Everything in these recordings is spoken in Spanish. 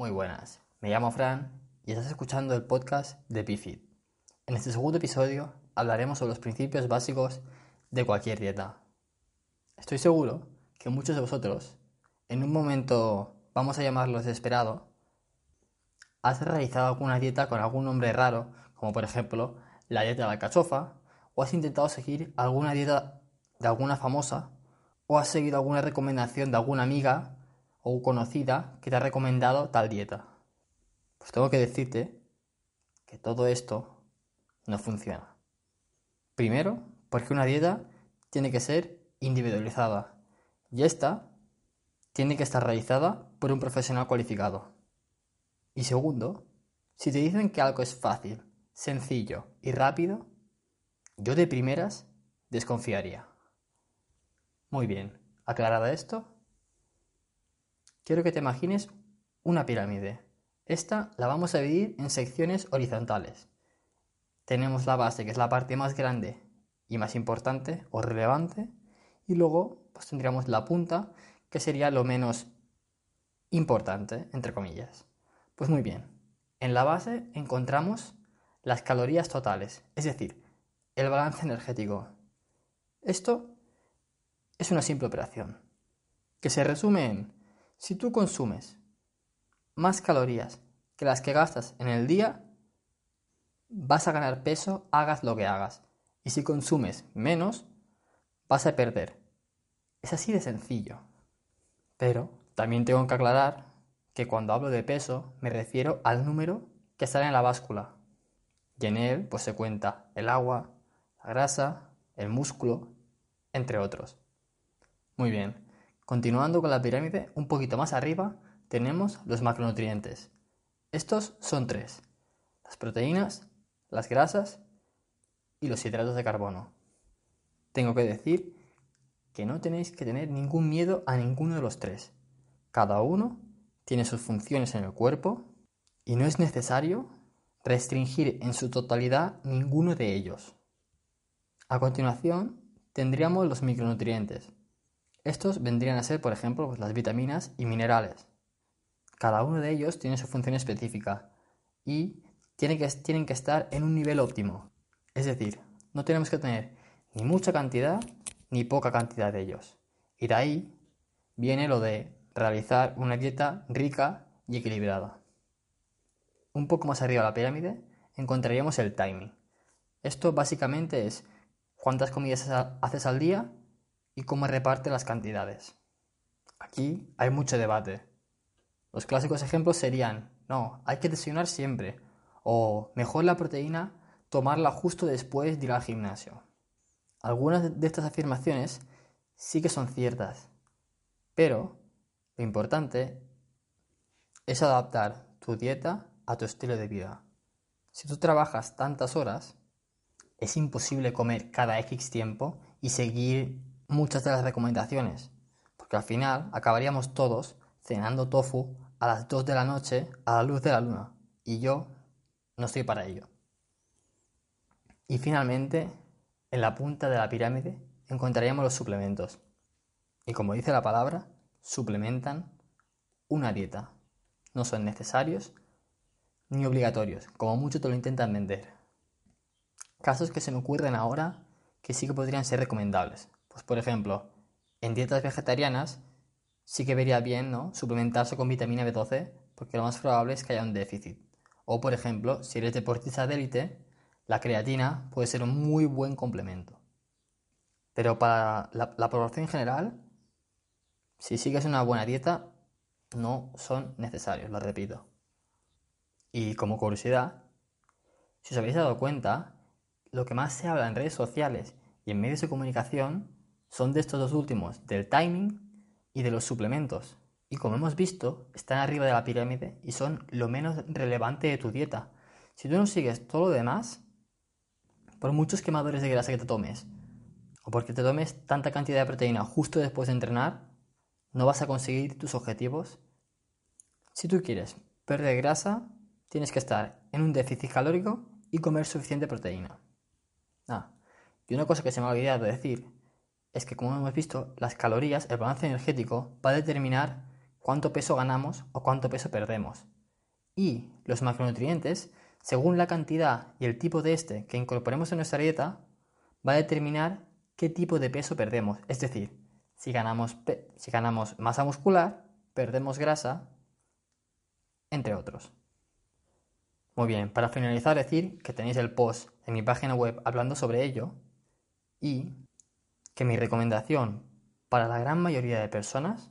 Muy buenas, me llamo Fran y estás escuchando el podcast de BFIT. En este segundo episodio hablaremos sobre los principios básicos de cualquier dieta. Estoy seguro que muchos de vosotros, en un momento, vamos a llamarlo desesperado, has realizado alguna dieta con algún nombre raro, como por ejemplo la dieta de la cachofa, o has intentado seguir alguna dieta de alguna famosa, o has seguido alguna recomendación de alguna amiga o conocida que te ha recomendado tal dieta. Pues tengo que decirte que todo esto no funciona. Primero, porque una dieta tiene que ser individualizada y esta tiene que estar realizada por un profesional cualificado. Y segundo, si te dicen que algo es fácil, sencillo y rápido, yo de primeras desconfiaría. Muy bien, aclarada esto, quiero que te imagines una pirámide. Esta la vamos a dividir en secciones horizontales. Tenemos la base, que es la parte más grande y más importante o relevante, y luego pues tendríamos la punta, que sería lo menos importante, entre comillas. Pues muy bien, en la base encontramos las calorías totales, es decir, el balance energético. Esto es una simple operación, que se resume en si tú consumes más calorías que las que gastas en el día, vas a ganar peso, hagas lo que hagas. Y si consumes menos, vas a perder. Es así de sencillo. Pero también tengo que aclarar que cuando hablo de peso me refiero al número que sale en la báscula. Y en él pues se cuenta el agua, la grasa, el músculo, entre otros. Muy bien. Continuando con la pirámide, un poquito más arriba tenemos los macronutrientes. Estos son tres. Las proteínas, las grasas y los hidratos de carbono. Tengo que decir que no tenéis que tener ningún miedo a ninguno de los tres. Cada uno tiene sus funciones en el cuerpo y no es necesario restringir en su totalidad ninguno de ellos. A continuación tendríamos los micronutrientes. Estos vendrían a ser, por ejemplo, pues, las vitaminas y minerales. Cada uno de ellos tiene su función específica y tienen que, tienen que estar en un nivel óptimo. Es decir, no tenemos que tener ni mucha cantidad ni poca cantidad de ellos. Y de ahí viene lo de realizar una dieta rica y equilibrada. Un poco más arriba de la pirámide encontraríamos el timing. Esto básicamente es cuántas comidas haces al día y cómo reparte las cantidades. Aquí hay mucho debate. Los clásicos ejemplos serían, no, hay que desayunar siempre, o mejor la proteína tomarla justo después de ir al gimnasio. Algunas de estas afirmaciones sí que son ciertas, pero lo importante es adaptar tu dieta a tu estilo de vida. Si tú trabajas tantas horas, es imposible comer cada X tiempo y seguir muchas de las recomendaciones, porque al final acabaríamos todos cenando tofu a las 2 de la noche a la luz de la luna, y yo no estoy para ello. Y finalmente, en la punta de la pirámide encontraríamos los suplementos. Y como dice la palabra, suplementan una dieta. No son necesarios ni obligatorios, como muchos te lo intentan vender. Casos que se me ocurren ahora que sí que podrían ser recomendables. Pues por ejemplo, en dietas vegetarianas sí que vería bien ¿no? suplementarse con vitamina B12 porque lo más probable es que haya un déficit. O por ejemplo, si eres deportista de élite, la creatina puede ser un muy buen complemento. Pero para la, la población en general, si sigues una buena dieta, no son necesarios, lo repito. Y como curiosidad, si os habéis dado cuenta, lo que más se habla en redes sociales y en medios de comunicación son de estos dos últimos, del timing y de los suplementos. Y como hemos visto, están arriba de la pirámide y son lo menos relevante de tu dieta. Si tú no sigues todo lo demás, por muchos quemadores de grasa que te tomes, o porque te tomes tanta cantidad de proteína justo después de entrenar, no vas a conseguir tus objetivos. Si tú quieres perder grasa, tienes que estar en un déficit calórico y comer suficiente proteína. Ah, y una cosa que se me ha olvidado decir es que, como hemos visto, las calorías, el balance energético, va a determinar cuánto peso ganamos o cuánto peso perdemos. Y los macronutrientes, según la cantidad y el tipo de este que incorporemos en nuestra dieta, va a determinar qué tipo de peso perdemos. Es decir, si ganamos, si ganamos masa muscular, perdemos grasa, entre otros. Muy bien, para finalizar decir que tenéis el post en mi página web hablando sobre ello y que mi recomendación para la gran mayoría de personas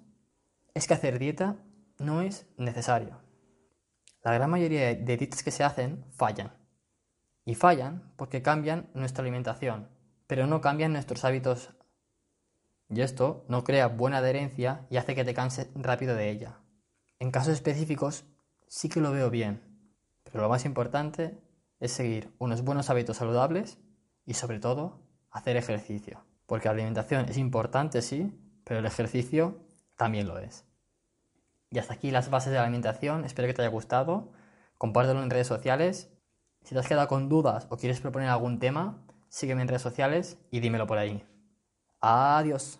es que hacer dieta no es necesario. La gran mayoría de dietas que se hacen fallan. Y fallan porque cambian nuestra alimentación, pero no cambian nuestros hábitos. Y esto no crea buena adherencia y hace que te canses rápido de ella. En casos específicos sí que lo veo bien, pero lo más importante es seguir unos buenos hábitos saludables y sobre todo hacer ejercicio. Porque la alimentación es importante, sí, pero el ejercicio también lo es. Y hasta aquí las bases de la alimentación. Espero que te haya gustado. Compártelo en redes sociales. Si te has quedado con dudas o quieres proponer algún tema, sígueme en redes sociales y dímelo por ahí. Adiós.